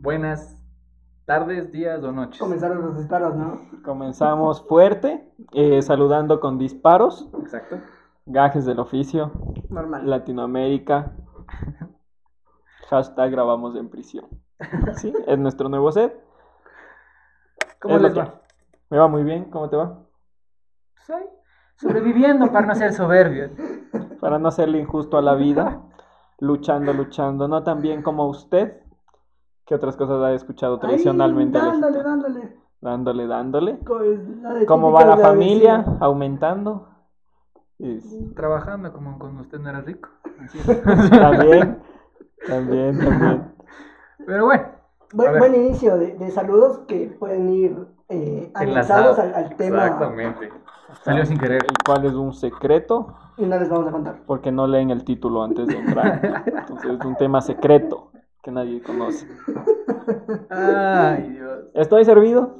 Buenas tardes, días o noches. Comenzaron los disparos, ¿no? Comenzamos fuerte, eh, saludando con disparos, Exacto. Gajes del oficio, Normal. Latinoamérica, hashtag grabamos en prisión. Sí, es nuestro nuevo set. ¿Cómo Es les va? Me va muy bien, ¿cómo te va? Soy sobreviviendo para no ser soberbio. Para no hacerle injusto a la vida, luchando, luchando, no tan bien como usted, que otras cosas ha escuchado tradicionalmente. Dándole, dándole. Dándole, dándole. ¿Cómo va la familia? vecina. Aumentando. Es- Trabajando como cuando usted no era rico. Así es. También, también, también. Pero bueno. Buen, inicio de, de saludos que pueden ir eh, anexados al, al tema Exactamente. Salió sin querer. El cual es un secreto, y no les vamos a contar. porque no leen el título antes de entrar. Entonces es un tema secreto que nadie conoce. Ay, Dios. ¿Estoy servido?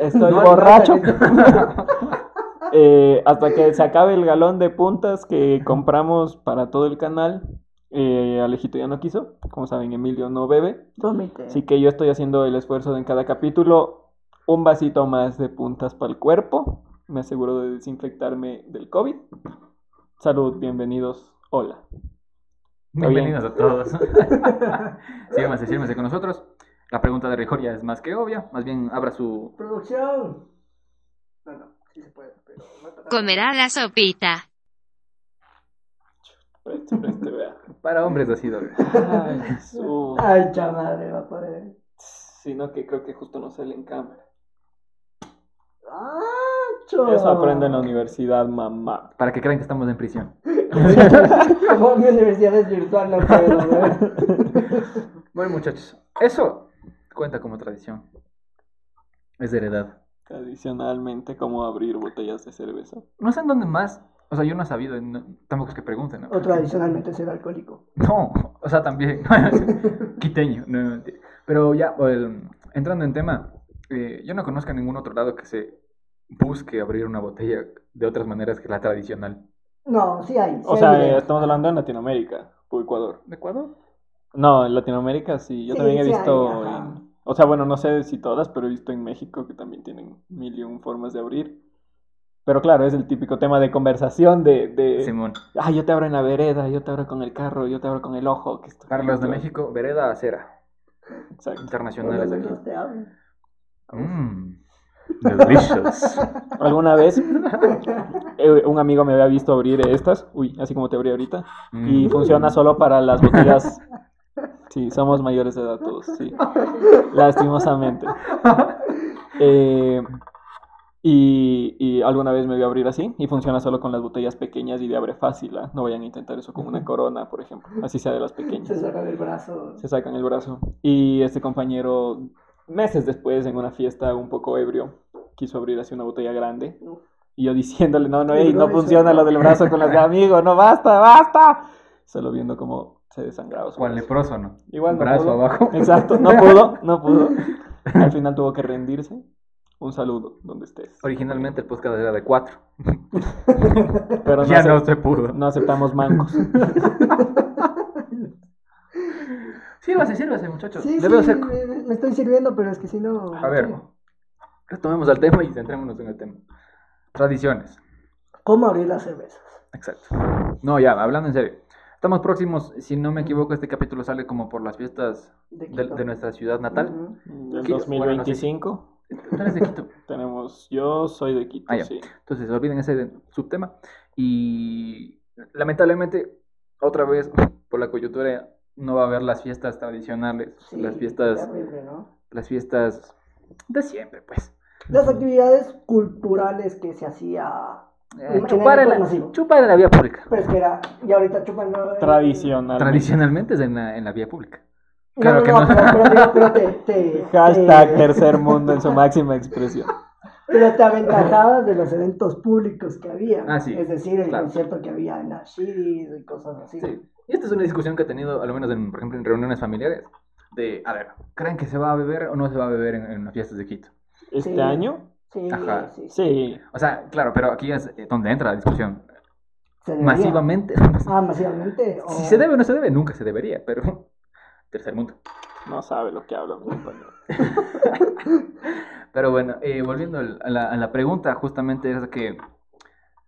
¿Estoy No, borracho? no, Eh, hasta que se acabe el galón de puntas que compramos para todo el canal. Eh, Alejito ya no quiso. Como saben, Emilio no bebe. Vomite. Así que yo estoy haciendo el esfuerzo de en cada capítulo un vasito más de puntas para el cuerpo. Me aseguro de desinfectarme del COVID. Salud, bienvenidos. Hola. Bienvenidos a todos. síganse, síganse con nosotros. La pregunta de rigor ya es más que obvia. Más bien abra su. Producción. Bueno, sí se puede, pero no está- Comerá la sopita. Preste, preste, vea. Para hombres así, doble. Ay, Jesús. Ay, chamadre, va a poder. Sino que creo que justo no sale en cámara. Eso aprendo en la universidad, mamá. Para que crean que estamos en prisión. Como mi universidad es virtual, no puedo. Bueno, muchachos. Eso cuenta como tradición. Es de heredad. Tradicionalmente, como abrir botellas de cerveza. No sé en dónde más. O sea, yo no he sabido. no- tampoco es que pregunten, ¿no? O tradicionalmente ser alcohólico. No, o sea, también. Quiteño. No. Pero ya, el- entrando en tema, eh, yo no conozco a ningún otro lado que se busque abrir una botella de otras maneras que la tradicional. No, sí hay. sí O hay sea, estamos hablando en Latinoamérica o Ecuador. ¿De Ecuador? No, en Latinoamérica sí. Yo Sí, también he sí hay, visto. ajá. en- O sea, bueno, no sé si todas, pero he visto en México que también tienen mil y un formas de abrir. Pero claro, es el típico tema de conversación de. de Simón. Ah, yo te abro en la vereda, yo te abro con el carro, yo te abro con el ojo. que esto- Carlos de México, vereda acera. Exacto. Internacionales Los aquí. te. Mmm. Delicious. Alguna vez eh, un amigo me había visto abrir estas, uy, así como te abrí ahorita, y Mm. funciona solo para las botellas. Sí, somos mayores de edad todos, sí. Lastimosamente. Eh, y, y alguna vez me voy a abrir así y funciona solo con las botellas pequeñas y de abre fácil. ¿ah? No vayan a intentar eso con una corona, por ejemplo. Así sea de las Se pequeñas. sacan el brazo. Se sacan el brazo. Y este compañero, meses después, en una fiesta un poco ebrio, quiso abrir así una botella grande. Y yo diciéndole, no, no, no funciona lo del brazo con las de amigo, no, basta, basta. Solo viendo cómo se desangraba su brazo. leproso, ¿no? Igual no Brazo pudo. abajo. Exacto, no pudo, no pudo. Al final tuvo que rendirse. Un saludo, donde estés. Originalmente el podcast era de cuatro. Pero no, ya no se pudo. no aceptamos mancos. Sírvase, sírvase, muchachos. Sí, sí, seco. me, me estoy sirviendo, pero es que si no. A ver, retomemos al tema y centrémonos en el tema. Tradiciones. ¿Cómo abrir las cervezas? Exacto. No, ya, hablando en serio. Estamos próximos, si no me equivoco, este capítulo sale como por las fiestas De de, Quito. de nuestra ciudad natal. Del ¿Qué? 2025 Tú eres de Quito. tenemos, yo soy de Quito, Ah, sí. Entonces, olviden ese subtema. Y lamentablemente, otra vez, por la coyuntura, no va a haber las fiestas tradicionales, Sí, las fiestas, terrible, ¿no? las fiestas de siempre, pues. Las actividades culturales que se hacía. Eh, en chupar, en la, chupar en la vía pública. Pero es que era. Y ahorita chupan. ¿no? Tradicional. Tradicionalmente es en la, en la vía pública. No, Claro no, que no, no. pero, pero, digo, pero te, te- Hashtag te- tercer mundo en su máxima expresión. Pero te aventajabas de los eventos públicos que había. Ah, sí, Es decir, el claro. concierto que había en Ashis y cosas así. Sí. Y esta es una discusión que he tenido, al menos en, por ejemplo, en reuniones familiares. De, a ver, ¿creen que se va a beber o no se va a beber en, en las fiestas de Quito? ¿Este Sí. año? Sí, Ajá. sí. Sí. O sea, claro, pero aquí es eh, donde entra la discusión. Masivamente. Ah, masivamente. o- Si se debe o no se debe, nunca se debería, pero. Tercer mundo. No sabe lo que habla. Pero bueno, eh, volviendo a la, a la pregunta, justamente es que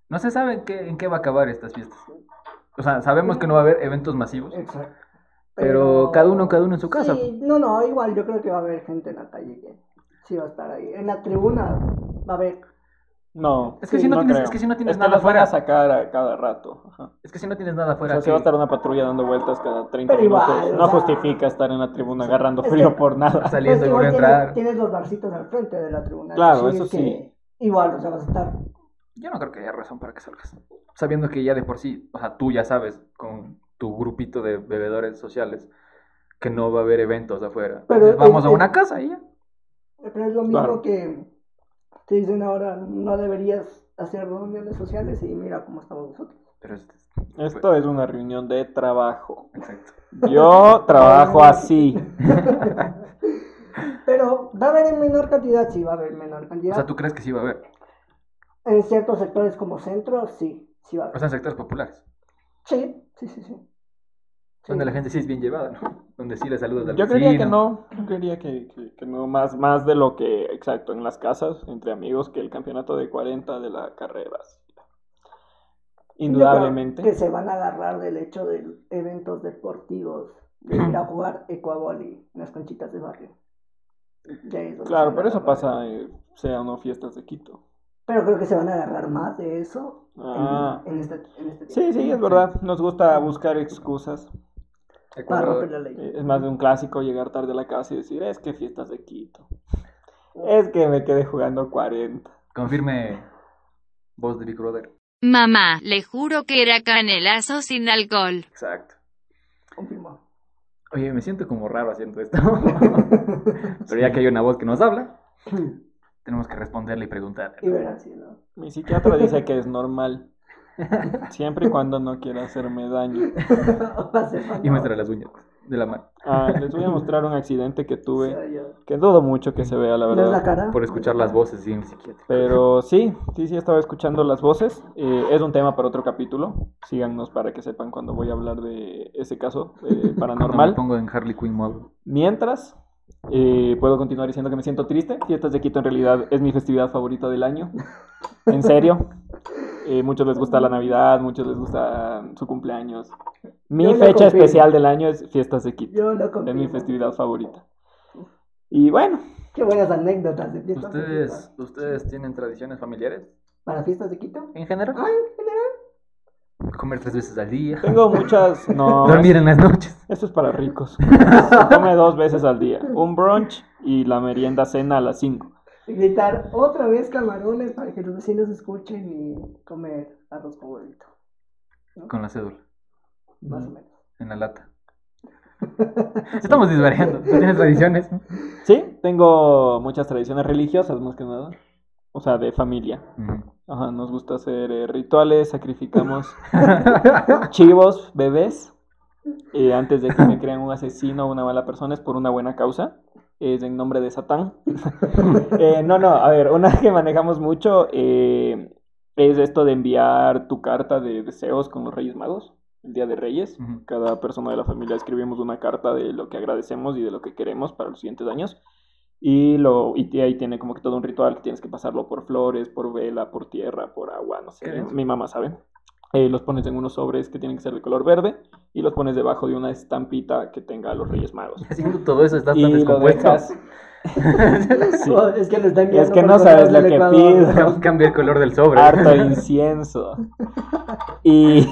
no se sabe en qué, en qué va a acabar estas fiestas. O sea, sabemos que no va a haber eventos masivos, Exacto. pero cada uno, cada uno en su casa. Sí, no, no, igual yo creo que va a haber gente en la calle que sí va a estar ahí. En la tribuna va a haber. No. Es que Sí, si no, no tienes, es que si no tienes Es que nada van a afuera, sacar a cada rato. Ajá. es que si no tienes nada O afuera, sea, si va a estar una patrulla dando vueltas cada 30 Pero igual, minutos. o no sea, justifica estar en la tribuna agarrando es frío que- por nada. saliendo Pues y igual volviendo a tienes, entrar. tienes los barcitos al frente de la tribuna. Claro, eso sí. Igual, o sea, vas a estar. Yo no creo que haya razón para que salgas. Sabiendo que ya de por sí, o sea, tú ya sabes con tu grupito de bebedores sociales que no va a haber eventos afuera. Pero Vamos es- a una casa y ya. Pero es lo mismo Claro. que te dicen ahora, no deberías hacer reuniones sociales y mira cómo estamos nosotros. Pero es- Esto es una reunión de trabajo. Exacto. Yo trabajo así. Pero va a haber en menor cantidad, sí va a haber en menor O cantidad. sea, ¿tú crees que sí va a haber? En ciertos sectores como centro, sí, sí va a O haber. sea, en sectores populares. Sí, sí, sí, sí. Donde la gente sí es bien llevada, ¿no? Donde sí le saludas al Yo creería que vecino. no. Yo creería que, que- que no. Más, más de lo que, exacto, en las casas, entre amigos, que el campeonato de 40 de la carrera. Indudablemente. Que se van a agarrar del hecho de eventos deportivos, de ir a jugar ecuavoli en las conchitas de barrio. Claro, pero eso pasa, eh, sea o no fiestas de Quito. Pero creo que se van a agarrar más de eso en- Ah. en, este, en este Sí, sí, es verdad. Nos gusta buscar excusas. Para Ecuador. romper la ley. Eh, Es más de un clásico llegar tarde a la casa y decir, es que fiestas de Quito. Es que me quedé jugando 40. Confirme voz de Big Brother. Mamá, le juro que era canelazo sin alcohol. Exacto. Confirmado. Oye, me siento como raro haciendo esto. Pero ya que hay una voz que nos habla, tenemos que responderle y preguntarle. Y verán no. Mi psiquiatra dice que es normal. Siempre y cuando no quiera hacerme daño. Y muestra las uñas de la mano. Ah, les voy a mostrar un accidente que tuve. Sí, Que dudo mucho que se vea, la ¿No es la verdad. cara? Por escuchar las voces psiquiatra. Pero sí, sí, sí, estaba escuchando las voces. Eh, es un tema para otro capítulo. Síganos para que sepan cuando voy a hablar de ese caso eh, Cuando me paranormal. pongo en Harley Quinn mode. Mientras, eh, puedo continuar diciendo que me siento triste. Fiestas de Quito en realidad es mi festividad favorita del año. En serio. Eh, muchos les gusta la Navidad, muchos les gusta su cumpleaños. Mi Yo fecha especial del año es Fiestas de Quito. Yo lo Es mi festividad favorita. Y bueno, Qué buenas anécdotas de fiestas. de ¿Ustedes, Quito. ¿Ustedes tienen tradiciones familiares? ¿Para fiestas de Quito? En general. Ah, en general. Comer tres veces al día. tengo muchas... No, Dormir en las noches. Esto es para ricos. Se come dos veces al día. Un brunch y la merienda cena a las 5. Gritar otra vez camarones para que los vecinos escuchen y comer arroz con huevito. Con la cédula. Más o menos. En la lata. Estamos disvariando. ¿Tú tienes tradiciones? Sí, tengo muchas tradiciones religiosas más que nada. O sea, de familia. Ajá, nos gusta hacer eh, rituales, sacrificamos chivos, bebés. eh, antes de que me crean un asesino o una mala persona es por una buena causa. Es en nombre de Satán. Eh, no, no, a ver, una que manejamos mucho eh, es esto de enviar tu carta de deseos con los Reyes Magos, el Día de Reyes. Cada persona de la familia escribimos una carta de lo que agradecemos y de lo que queremos para los siguientes años. Y, lo, y ahí tiene como que todo un ritual que tienes que pasarlo por flores, por vela, por tierra, por agua, no sé. Mi mamá sabe. Eh, los pones en unos sobres que tienen que ser de color verde y los pones debajo de una estampita que tenga a los Reyes Magos. Haciendo todo eso estás Y tan lo descompuesto. dejas. Sí. Oh, es que lo está enviando Es que no sabes lo que pido. Cambia el color del sobre. harto incienso. Y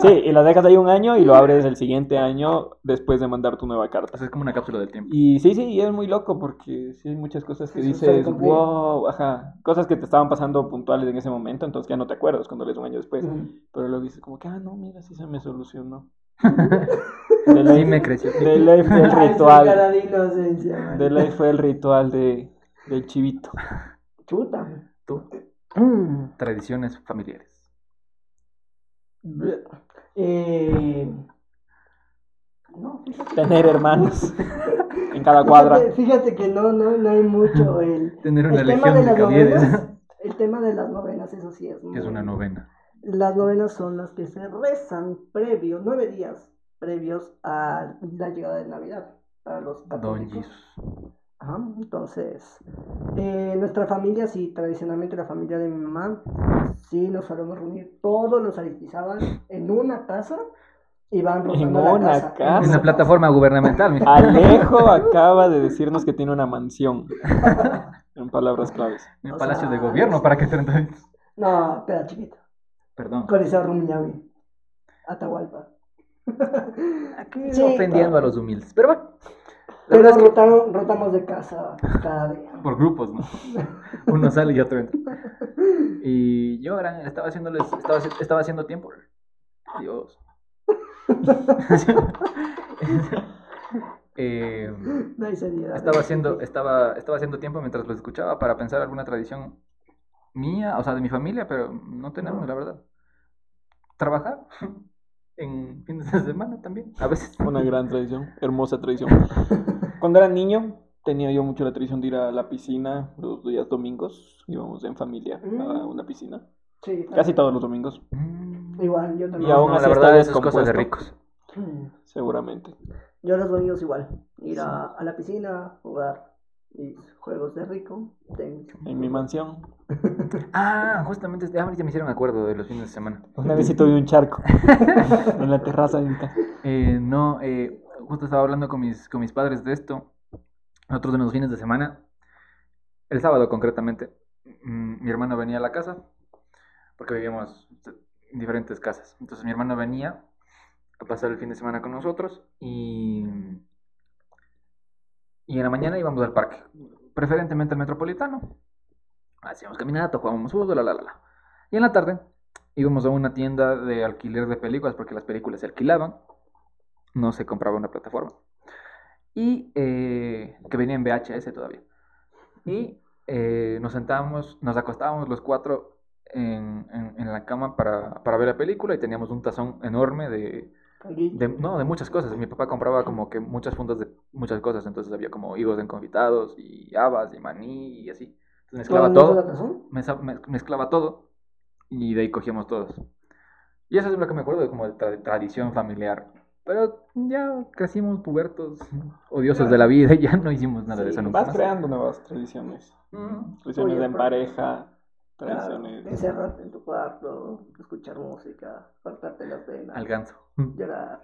sí, y lo dejas ahí un año y lo abres el siguiente año después de mandar tu nueva O carta. sea, es como una cápsula del tiempo. Y sí, sí, y es muy loco porque sí hay muchas cosas que dices, wow, ajá, cosas que te estaban pasando puntuales en ese momento, entonces ya no te acuerdas cuando lees un año después. Pero luego dices como que, ah, no, mira, sí se me solucionó. De ley, Sí me creció. de ley fue el ritual, de ley fue el ritual de, del chivito. Chuta. Tú, Mm. tradiciones familiares. Eh, tener hermanos en cada cuadra. Fíjate, fíjate que no, no, no hay mucho el, Tener una el tema de de las novenas. El tema de las novenas, eso sí es muy... Es una novena. Las novenas son las que se rezan previo, nueve días previos a la llegada de Navidad para los católicos. Ajá, entonces, eh, nuestra familia, sí, tradicionalmente la familia de mi mamá, sí nos solemos reunir todos los aristizábal en una casa y van rotando la una casa. casa. En la plataforma gubernamental. Alejo acaba de decirnos que tiene una mansión. En palabras claves. En o palacio sea, de gobierno, para que te entiendas. No, espera, chiquito. Perdón. Coliseo Rumiñahui. Atahualpa. Aquí Sí, ofendiendo claro. a los humildes. Pero bueno. La Pero es que rotamos, rotamos de casa cada día. por grupos, ¿no? Uno sale y otro entra. Y yo gran, estaba haciéndoles, estaba, estaba haciendo tiempo. Dios. Eh, No hay seriedad. estaba haciendo, estaba, estaba haciendo tiempo mientras los escuchaba para pensar alguna tradición mía, o sea, de mi familia, pero no tenemos, la verdad. Trabajar en fines de semana también, a veces. Una gran tradición, hermosa tradición. Cuando era niño, tenía yo mucho la tradición de ir a la piscina los días domingos. Íbamos en familia a Mm. una piscina. Sí, Casi todos los domingos, Mm. Igual, yo también. Y aún No, así la está verdad, es cosa de ricos. Mm. seguramente. Yo los domingos igual. Ir a, a la piscina, jugar mis juegos de rico. tenis. En mi mansión. Ah, justamente, ah, ahorita me hicieron acuerdo de los fines de semana. Una vez sí tuve un charco en la terraza de mi casa. Eh, no, eh, justo estaba hablando con mis, con mis padres de esto. Nosotros en los fines de semana, el sábado concretamente, mm, mi hermano venía a la casa, porque vivíamos en diferentes casas. Entonces mi hermano venía a pasar el fin de semana con nosotros y, y en la mañana íbamos al parque, preferentemente al metropolitano. Hacíamos caminata, jugábamos fútbol, la, la, la, la. Y en la tarde íbamos a una tienda de alquiler de películas, porque las películas se alquilaban, no se compraba una plataforma. Y eh, que venía en VHS todavía. Y eh, nos sentábamos, nos acostábamos los cuatro en, en- en la cama para, para ver la película y teníamos un tazón enorme de. De- no, de muchas cosas. Mi papá compraba como que muchas fundas de muchas cosas, entonces había como higos enconfitados y habas y maní y así. Entonces mezclaba ¿Todo mezclaba todo y de ahí cogíamos todos. Y eso es lo que me acuerdo de como de tra- tradición familiar. Pero ya crecimos pubertos, odiosos de la vida y ya no hicimos nada de eso nunca Vas más. creando nuevas tradiciones. Mm. Tradiciones Oye, en pero- Claro, encerrarte en tu cuarto, escuchar música, cortarte las venas, Al ganso. llorar.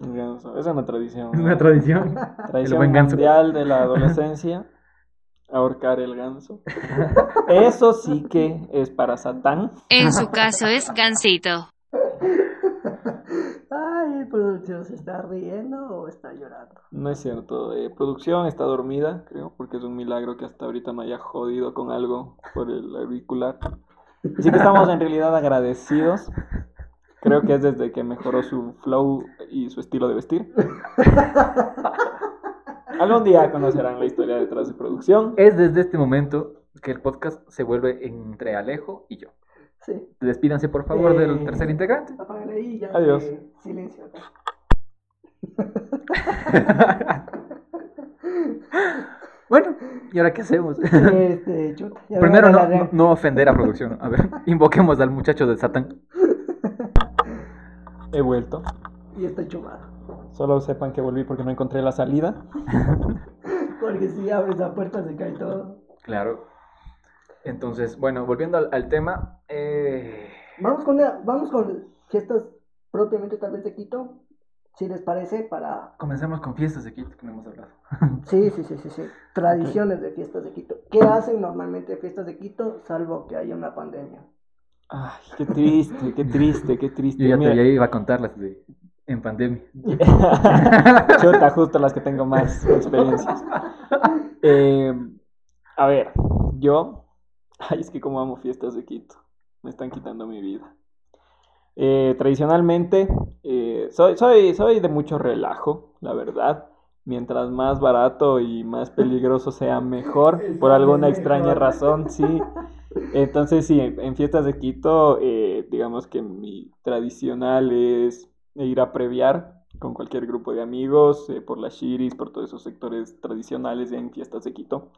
Ganso. Es una tradición. Es una tradición. Tradición buen mundial de la adolescencia. Ahorcar el ganso. Eso sí que es para Satán. En su caso es Gansito. Ay, producción, ¿se está riendo o está llorando? No es cierto. eh, producción está dormida, creo, porque es un milagro que hasta ahorita no haya jodido con algo por el auricular. Así que estamos en realidad agradecidos. Creo que es desde que mejoró su flow y su estilo de vestir. Algún día conocerán la historia detrás de producción. Es desde este momento que el podcast se vuelve entre Alejo y yo. Sí. Despídanse por favor del Eh. tercer integrante. Apágale ahí ya. Adiós. eh, silencio acá. bueno, ¿y ahora qué hacemos? Este, chuta. Primero no, largar. no, no ofender a producción. A ver, invoquemos al muchacho de Satán. He vuelto. Y estoy chumado. Solo sepan que volví porque no encontré la salida. Porque si abres la puerta se cae todo. Claro. Entonces, bueno, volviendo al, al tema. eh, Vamos con, la- vamos con fiestas propiamente tal vez de Quito. Si les parece, para... Comencemos con fiestas de Quito que no hemos hablado. Sí, sí, sí, sí, sí. Tradiciones de fiestas de Quito. ¿Qué hacen normalmente fiestas de Quito salvo que haya una pandemia? Ay, qué triste, qué triste, qué triste. Yo ya, te, Mira, ya iba a contarlas de, en pandemia. Chuta, justo las que tengo más experiencias. Eh, a ver, yo. Ay, es que como amo fiestas de Quito. Me están quitando mi vida. Eh, tradicionalmente, eh, soy, soy, soy de mucho relajo, la verdad. Mientras más barato y más peligroso sea, mejor. Por alguna extraña razón, sí. Entonces, sí, en, fiestas de Quito, eh, digamos que mi tradicional es ir a previar con cualquier grupo de amigos, por las shiris, por todos esos sectores tradicionales en fiestas de Quito.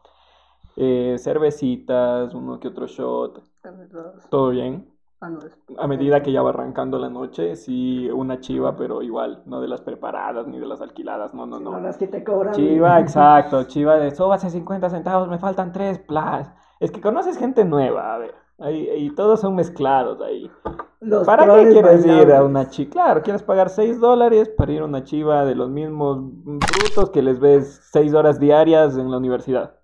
Eh, cervecitas, uno que otro shot, todo bien. Ah, A medida que ya va arrancando la noche, sí, una chiva, pero igual, no de las preparadas ni de las alquiladas, no, no, No, no. las que te cobran. Chiva, exacto, chiva de súbase 50 centavos, me faltan 3 plas. Es que conoces gente nueva, a ver, ahí, ahí todos son mezclados ahí. Los ¿Para qué quieres ir a una chiva? Claro, quieres pagar 6 dólares para ir a una chiva de los mismos brutos que les ves 6 horas diarias en la universidad.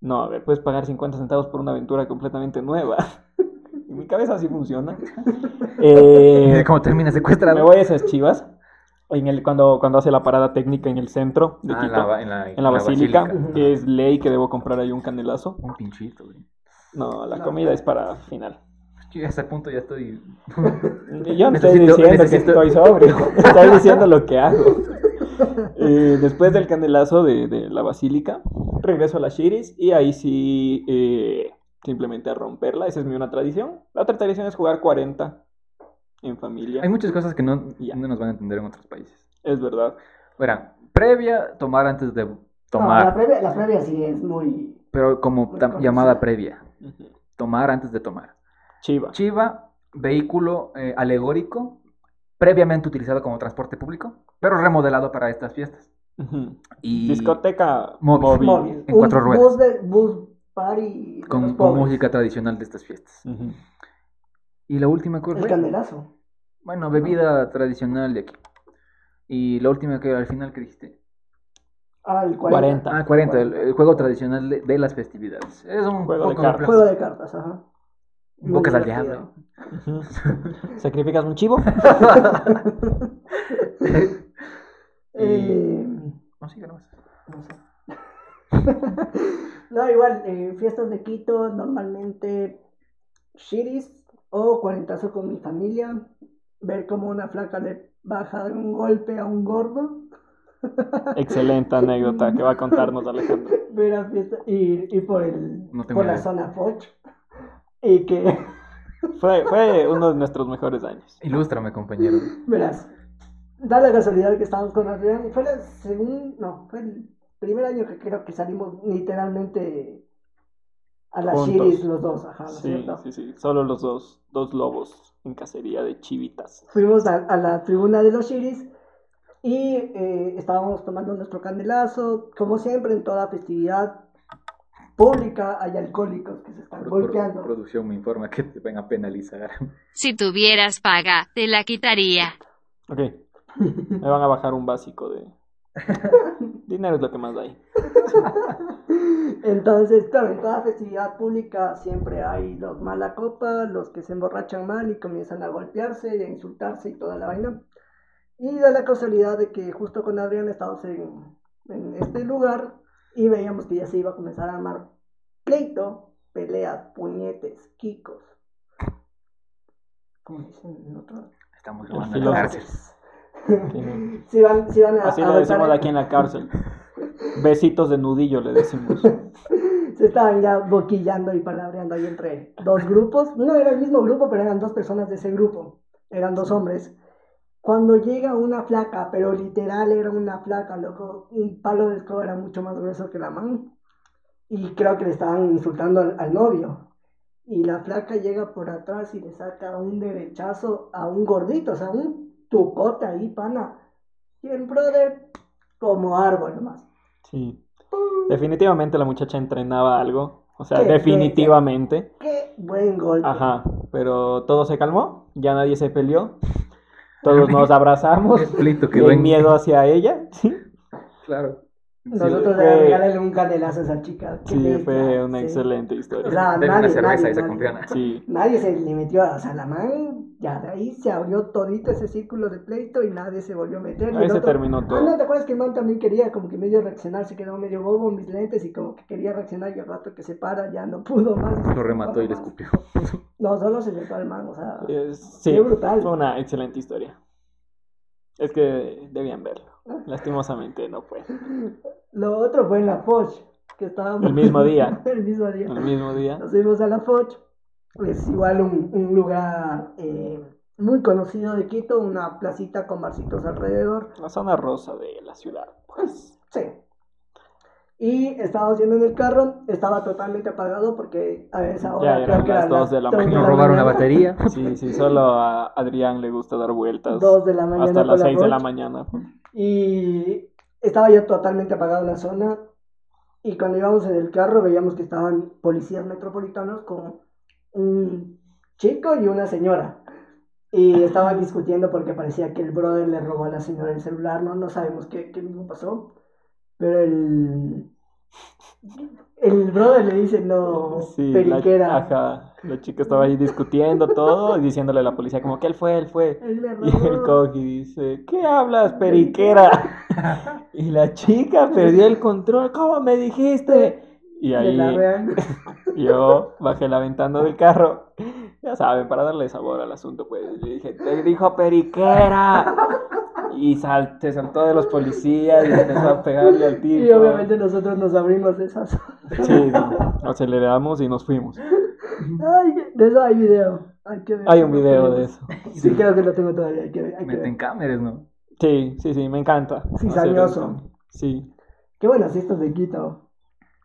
No, a ver, puedes pagar 50 centavos por una aventura completamente nueva. En mi cabeza así funciona. Eh, ¿Cómo termina secuestrado? me voy a esas chivas. En el, cuando, cuando hace la parada técnica en el centro de Ah, en Quito, la, en la, en la basílica, basílica. que es ley que debo comprar ahí un canelazo. Un pinchito, güey. No, la No. comida es para final. Yo a ese punto ya estoy... Yo no estoy Necesito- diciendo que estoy sobrio, estoy diciendo lo que hago. Eh, después del candelazo de, de la basílica, regreso a la Shiris y ahí sí eh, simplemente a romperla. Esa es mi una tradición. La otra tradición es jugar 40 en familia. Hay muchas cosas que no, no nos van a entender en otros países. Es verdad. Verán, previa, tomar antes de No, la tomar, previa, la previa sí es muy. pero como Muy llamada previa. Tomar antes de tomar. Chiva. Chiva, vehículo eh, alegórico, previamente utilizado como transporte público, pero remodelado para estas fiestas. Y Discoteca Móvil. móvil. móvil. en Un cuatro ruedas. Bus, de, bus party. con, música tradicional de estas fiestas. Y la última que El fue, candelazo. bueno, bebida tradicional de aquí. Y la última que al final que dijiste. Ah, el 40. 40. Ah, 40, el, el juego tradicional de, de las festividades. Es un Juego de cartas. Juego de cartas, ajá. Bocas al diablo. ¿Sacrificas un chivo? Eh, No, sigue nomás. no sé. no, igual, en fiestas de Quito, normalmente shiris o cuarentazo con mi familia. Ver cómo una flaca le baja de un golpe a un gordo. Excelente anécdota que va a contarnos Alejandro. Ver a fiesta y, y por, el, No por la zona Foch. Y que, Fue, fue uno de nuestros mejores años. Ilústrame, compañero. verás, da la casualidad que estábamos con Adrián. Fue el segundo, no, fue el primer año que creo que salimos literalmente a las Juntos. shiris los dos, ajá, ¿no es Sí, cierto? sí, sí. Solo los dos, dos lobos en cacería de chivitas. Fuimos a, a la tribuna de los shiris y eh, estábamos tomando nuestro candelazo. Como siempre, en toda festividad pública hay alcohólicos que se están Pro- golpeando. producción me informa que te van a penalizar. Si tuvieras paga, te la quitaría. Ok. Me van a bajar un básico de... Dinero es lo que más hay. Entonces, claro, en toda festividad pública siempre hay los mala copa, los que se emborrachan mal y comienzan a golpearse y a insultarse y toda la vaina. Y da la casualidad de que justo con Adrián estábamos en, en este lugar y veíamos que ya se iba a comenzar a armar pleito, peleas, puñetes, kikos. ¿Cómo dicen en otro? Estamos en la cárcel. Sí. A, Así a le decimos golpear- aquí en la cárcel. Besitos de nudillo le decimos. se estaban ya boquillando y palabreando ahí entre dos grupos. No era el mismo grupo, pero eran dos personas de ese grupo. Eran dos hombres. Cuando llega una flaca, pero literal era una flaca, loco, un palo de escoba era mucho más grueso que la mano. Y creo que le estaban insultando al, al novio. Y la flaca llega por atrás y le saca un derechazo a un gordito, o sea, un tucote ahí, pana. Y el brother, como árbol nomás. Sí. Definitivamente la muchacha entrenaba algo. O sea, Qué definitivamente. Qué buen golpe. Ajá. Pero todo se calmó. Ya nadie se peleó. Todos nos abrazamos. El en- miedo hacia ella. Sí. Claro. Nosotros le regalale un canelazo a esa chica. Sí, bestia, fue una sí. excelente O historia. sea, Denle nadie, una cerveza nadie, y se nadie. Nadie se le metió, o sea, la man, ya de ahí se abrió todito ese círculo de pleito y nadie se volvió a meter. y Ahí el se otro- terminó Ah, todo. no, ¿te acuerdas que el man también quería como que medio reaccionar? Se quedó medio bobo en mis lentes y como que quería reaccionar y al rato que se para ya no pudo más. Lo remató y le escupió. No, solo se sentó al man, o sea, Es- sí, Qué brutal. fue una excelente historia. Es que debían verlo. Lastimosamente no fue. lo otro fue en la Foch, que estábamos... El mismo día. el mismo día. El mismo día. Nos fuimos a la Foch, es igual un, un lugar eh, muy conocido de Quito, una placita con barcitos alrededor. La zona rosa de la ciudad, pues. Sí. Y estábamos yendo en el carro, estaba totalmente apagado porque a esa hora Ya creo eran que las eran dos las de la mañana. Nos robaron la batería. Sí, sí, solo a Adrián le gusta dar vueltas. Dos de la mañana Hasta las la 6 de la mañana. Y estaba ya totalmente apagado la zona. Y cuando íbamos en el carro veíamos que estaban policías metropolitanos con un chico y una señora. Y estaban discutiendo porque parecía que el brother le robó a la señora el celular. No, no sabemos qué, qué mismo pasó. Pero el, el brother le dice, no, Sí, la, periquera. ajá, la chica estaba ahí discutiendo todo y diciéndole a la policía como que él fue, él fue. Él Y el robó. cogi dice, ¿qué hablas, periquera? Y la chica perdió el control, ¿cómo me dijiste? Y ahí yo bajé la ventana del carro, ya saben, para darle sabor al asunto, pues le dije, te dijo periquera. Y sal- se saltó de los policías y empezó a pegarle al tipo. Y obviamente nosotros nos abrimos de esas. Sí, aceleramos y nos fuimos. Ay, de eso hay video. Hay, que ver. Hay un video de eso. Sí, creo que lo tengo todavía. Hay que ver. Hay que Meten ver. cámaras, ¿no? Sí, sí, sí, me encanta. Sí, sabioso. Sí, Qué buenas fiestas de Quito.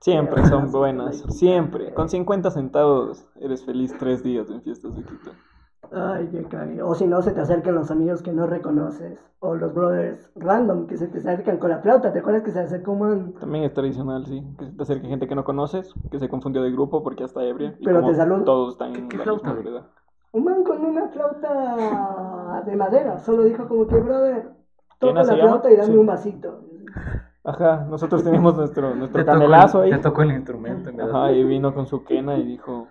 Siempre son buenas. Siempre. Con 50 centavos eres feliz tres días en fiestas de Quito. Ay, qué cague. O si no, se te acercan los amigos que no reconoces. O los brothers random que se te acercan con la flauta. ¿Te acuerdas que se acercó un man? También es tradicional, sí. Que se te acerque gente que no conoces, que se confundió de grupo porque ya está ebria. y Pero como te saluda. Todos están en ¿Qué la flauta? misma vereda. Un man con una flauta de madera. Solo dijo como que, brother, toca ¿Quién la flauta y dame Sí. un vasito. Ajá, nosotros teníamos nuestro, nuestro Te tocó, canelazo el, ahí. te tocó el instrumento. en Ajá, y vino con su quena y dijo,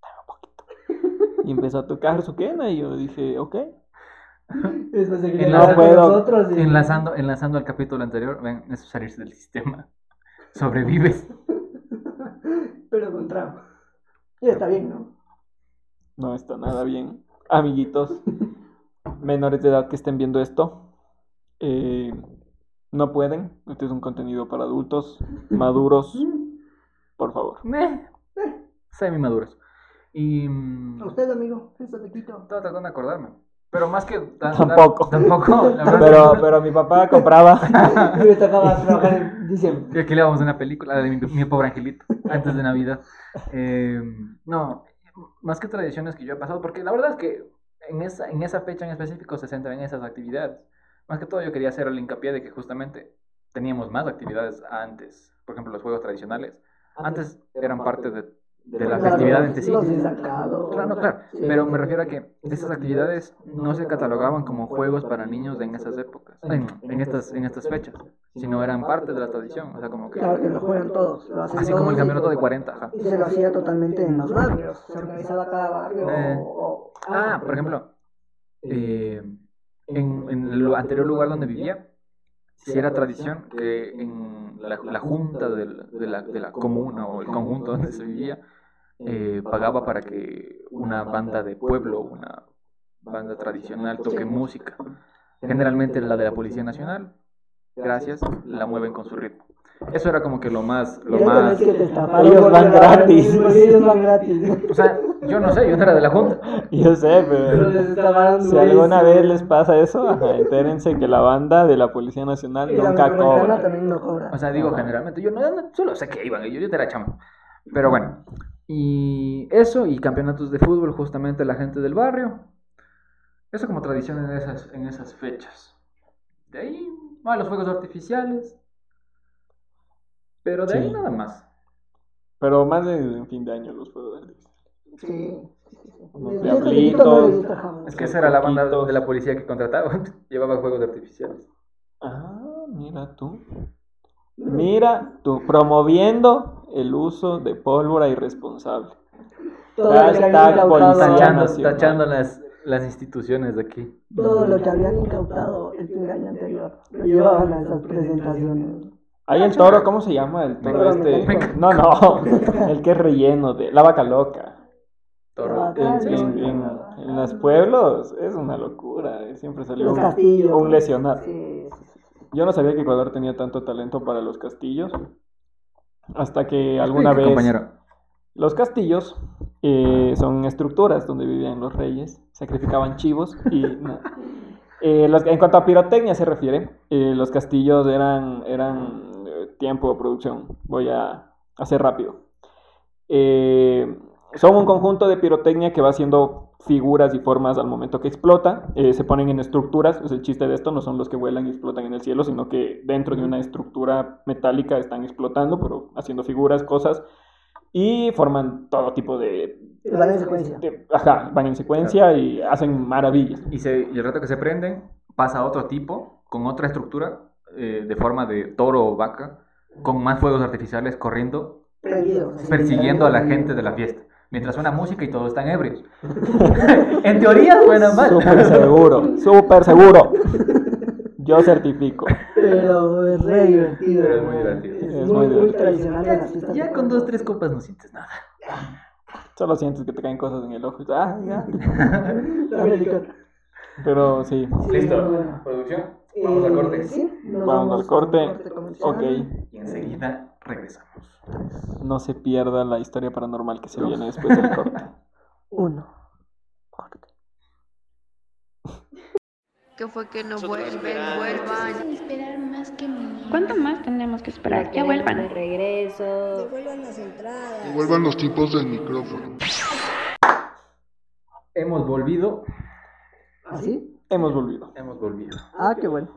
dame un poquito. Y empezó a tocar su quena y yo dije, ok. Se No con puedo. nosotros. y- Enlazando, enlazando al capítulo anterior, ven, eso es salirse del sistema. Sobrevives. Pero con trago. Y está bien, ¿no? No está nada bien. Amiguitos, menores de edad que estén viendo esto, eh, no pueden. Este es un contenido para adultos maduros, por favor. Eh, semi maduros. Y. mm, A usted, amigo, Quito. Estaba tratando de acordarme. Pero más que. tan- Tampoco. Tampoco, la verdad. Pero, pero mi papá compraba. Y me tocaba trabajar en diciembre. Y aquí le vamos a una película de mi, mi pobre angelito, antes de Navidad. Eh, no, más que tradiciones que yo he pasado, porque la verdad es que en esa, en esa fecha en específico se centra en esas actividades. Más que todo yo quería hacer el hincapié de que justamente teníamos más actividades antes. Por ejemplo, los juegos tradicionales. Antes eran parte de, de la Claro, festividad en sí. Claro, no, claro. Sí. Pero me refiero a que estas actividades no se catalogaban como juegos para niños en esas épocas, en, en estas, en estas fechas, sino eran parte de la tradición. O sea, como que. Claro que lo juegan todos. Lo hacen Así como el todos campeonato de 40, ajá. Y se lo hacía totalmente en los barrios. Se organizaba cada barrio. Eh. o- o- Ah, por ejemplo, eh, en, en el anterior lugar donde vivía, si era tradición que en la, la junta de, la, de la comuna o el conjunto donde se vivía, eh, pagaba para que una banda de pueblo, una banda tradicional toque música. Generalmente la de la Policía Nacional, gracias, la mueven con su ritmo. Eso era como que lo más, lo más... que te estafaron Ellos van gratis. Ellos van gratis. O sea, yo no sé, yo no era de la junta. Yo sé, Pero pero les si alguna vez les pasa eso, ajá, entérense que la banda de la Policía Nacional Y la nunca metropolitana cobra. también no cobra. O sea, digo generalmente, yo no, no- solo sé que iban, yo, yo era chamo. Pero bueno, y eso, y campeonatos de fútbol, justamente la gente del barrio. Eso como tradición en esas, en esas fechas. De ahí, ah, los fuegos artificiales. Pero de ahí nada más. Pero más de en fin de año los puedo dar. Sí. Unos diablitos. Es que esa era la banda de la policía que contrataba. Llevaba fuegos artificiales. Ah, mira tú. Mira tú, promoviendo el uso de pólvora irresponsable. Todo lo que Hashtag policía Tachando, nacional. tachando las, las instituciones de aquí. todo lo que habían incautado el fin de año anterior, lo llevaban a esas presentaciones. Hay el toro, ¿cómo se llama? El toro este. No, no, el que es relleno de la vaca loca. Toro. Ah, En, sí, en, en- en los pueblos es una locura. Siempre salió un, lesionado. Yo no sabía que Ecuador tenía tanto talento para los castillos. Hasta que alguna vez compañero. los castillos Eh, son estructuras donde vivían los reyes, sacrificaban chivos y no. Eh, en cuanto a pirotecnia se refiere, eh, los castillos eran, eh, tiempo de producción. Voy a hacer rápido. Son un conjunto de pirotecnia que va haciendo figuras y formas al momento que explota. Se ponen en estructuras. Es el chiste de esto, no son los que vuelan y explotan en el cielo, sino que dentro de una estructura metálica están explotando, pero haciendo figuras, cosas. Y forman todo tipo de... Van en secuencia. ajá, van en secuencia y hacen maravillas. Y, se, y el rato que se prenden, pasa a otro tipo, con otra estructura, eh, de forma de toro o vaca, con más fuegos artificiales corriendo, persiguiendo a la gente de la fiesta. Mientras suena música y todos están ebrios. en teoría suena mal. Súper seguro, súper seguro. Yo certifico. Pero es re divertido. Pero es muy divertido. Es, Es muy, muy muy divertido. tradicional. Ya con dos, tres copas no sientes nada. Solo sientes que te caen cosas en el ojo. Ah, ya. Pero sí. ¿Listo? ¿Producción? Vamos al corte. Sí, Vamos al corte. comercial. Ok. Y enseguida regresamos. No se pierda la historia paranormal que se viene después del corte. Uno. Que fue que no vuelven, vuelvan. Esperar más que mi ¿Cuánto más tenemos que esperar? Ya vuelvan. de regreso. Devuelvan los tipos del micrófono. Hemos volvido. ¿Así? Hemos volvido. Hemos volvido. Ah, qué bueno.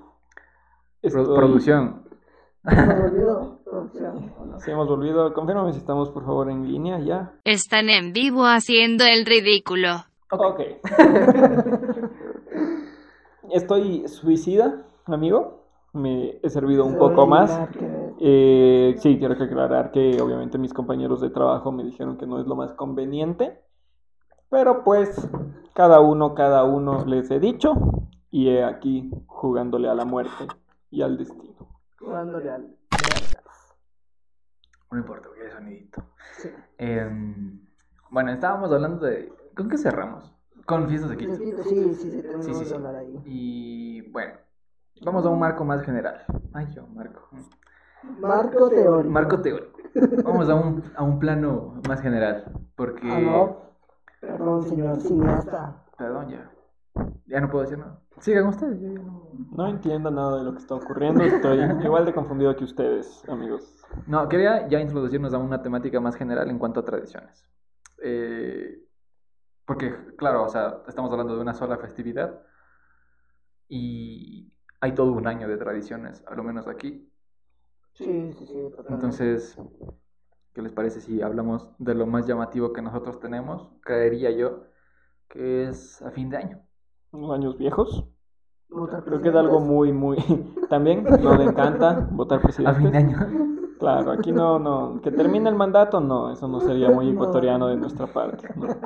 Producción. Producción. Sí, hemos volvido. Confírmame si estamos, por favor, en línea ya. Están en vivo haciendo el ridículo. Ok. Estoy suicida, amigo. Me he servido un poco más. Eh, sí, quiero que aclarar que obviamente mis compañeros de trabajo me dijeron que no es lo más conveniente. Pero pues, cada uno, cada uno les he dicho. Y he aquí jugándole a la muerte y al destino. Jugándole al. No importa, porque hay sonidito. Sí. Em, bueno, estábamos hablando de. ¿Con qué cerramos? Con fiestas de quince. Sí, sí, sí, tenemos Sí, sí, que sí. hablar ahí. Y bueno, vamos a un marco más general. Ay, yo, marco. Marco teórico. Marco teórico. Vamos a un, a un plano más general. Porque. Ah, no. Perdón, señor cineasta. Perdón, ya. Ya no puedo decir nada. Sigan ustedes. yo ya no... No entiendo nada de lo que está ocurriendo. Estoy igual de confundido que ustedes, amigos. No, quería ya introducirnos a una temática más general en cuanto a tradiciones. Eh, porque, claro, o sea, estamos hablando de una sola festividad y hay todo un año de tradiciones, a lo menos aquí. Sí, sí, sí. totalmente. Entonces, ¿qué les parece si hablamos de lo más llamativo que nosotros tenemos? Creería yo que es a fin de año. Años viejos. Votar Creo que es algo muy, muy... También nos encanta votar A presidente. fin de año. Claro, aquí no, no. Que termine el mandato, no. Eso no sería muy No. ecuatoriano de nuestra parte. no.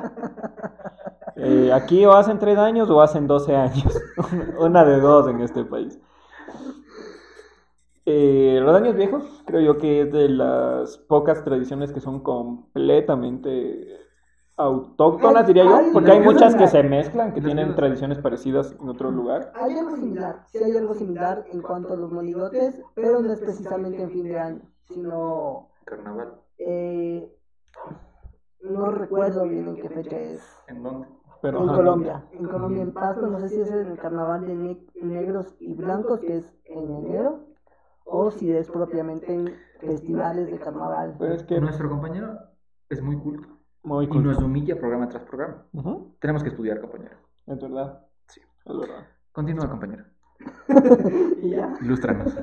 Eh, aquí o hacen tres años o hacen 12 años. Una de dos en este país. Eh, los años viejos, creo yo que es de las pocas tradiciones que son completamente autóctonas, diría yo, porque hay ay, muchas que se mezclan, que tienen tradiciones parecidas en otro lugar. Hay algo similar, sí hay algo similar en cuanto a los monigotes, pero no es precisamente en fin de año, sino Carnaval. eh, no recuerdo bien en qué fecha es. ¿En dónde? Pero, en ajá, Colombia, en Colombia, en Pasto, no sé si es el carnaval de ne- negros y blancos, que es en enero, o si es propiamente en festivales de carnaval. Pero es que Nuestro compañero es muy culto muy y cool. nos humilla programa tras programa. Tenemos que estudiar, compañero. Es verdad. Sí. Es verdad. Continúa, compañero. Y ya. Ilústranos.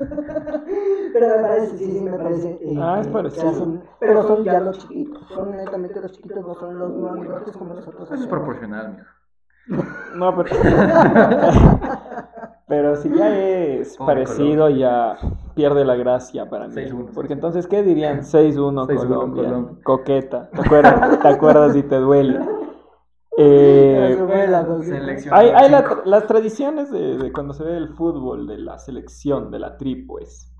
Pero me parece, sí, sí, me parece. eh, Ah, es parecido. hacen- pero son ya los chiquitos. Son netamente los chiquitos, no son los monigotes como nosotros. Eso es proporcional, mijo. No, pero. pero si ya es Pobre parecido, ya pierde la gracia para mí. 6-1. Porque entonces, ¿qué dirían? 6-1 6-1 Colombia. Colombia. Coqueta. ¿Te acuerdas? ¿Te acuerdas y te duele? Eh, hay hay la- las tradiciones de, de cuando se ve el fútbol, de la selección, de la tri, pues.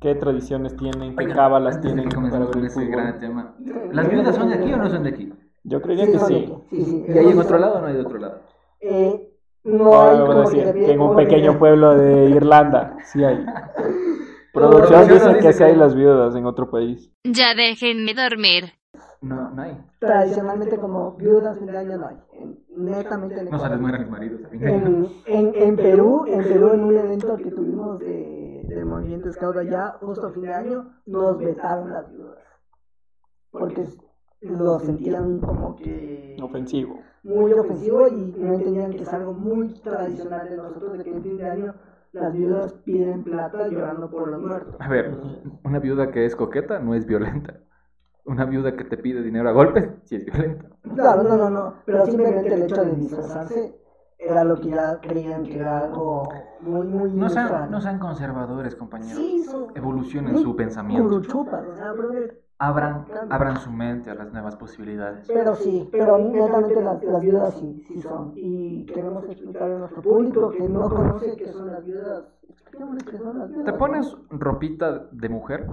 ¿Qué tradiciones tienen? ¿Qué Oigan, cábalas tienen para ver el ese gran tema. ¿Las viudas son de aquí o no son de aquí? Yo creería Sí, que sí. sí, sí. ¿Y hay en otro lado o no hay de otro lado? Eh, no hay como decir que, que en un como que- pequeño pueblo de Irlanda sí hay. Producción Producción dice nos dice que sí hay las viudas en otro país. Ya déjenme dormir. No, no hay. Tradicionalmente como viudas fin de año no hay. En- netamente en No Ecuador. mueren los maridos. a fin de año. En, en, en Perú, en Perú en un evento que tuvimos de, del movimiento Scout allá, justo a fin de año, nos vetaron las viudas. Porque lo sentían como que Ofensivo. muy ofensivo y no entendían que es algo muy tradicional de nosotros, de que en fin de año las viudas piden plata llorando por los muertos. A ver, una viuda que es coqueta no es violenta. Una viuda que te pide dinero a golpes sí es violenta. Claro, no, no, no, pero simplemente el hecho de disfrazarse era lo que ya creían que era algo muy, muy No sean, no sean conservadores, compañeros. Sí, son Evolucionen muy su pensamiento. curuchupas, o sea, brother. Abran, abran su mente a las nuevas posibilidades. Pero sí, pero netamente las, las viudas sí, sí son. Y queremos explicarle a nuestro público que no conoce qué son las viudas. ¿Te pones ropita de mujer?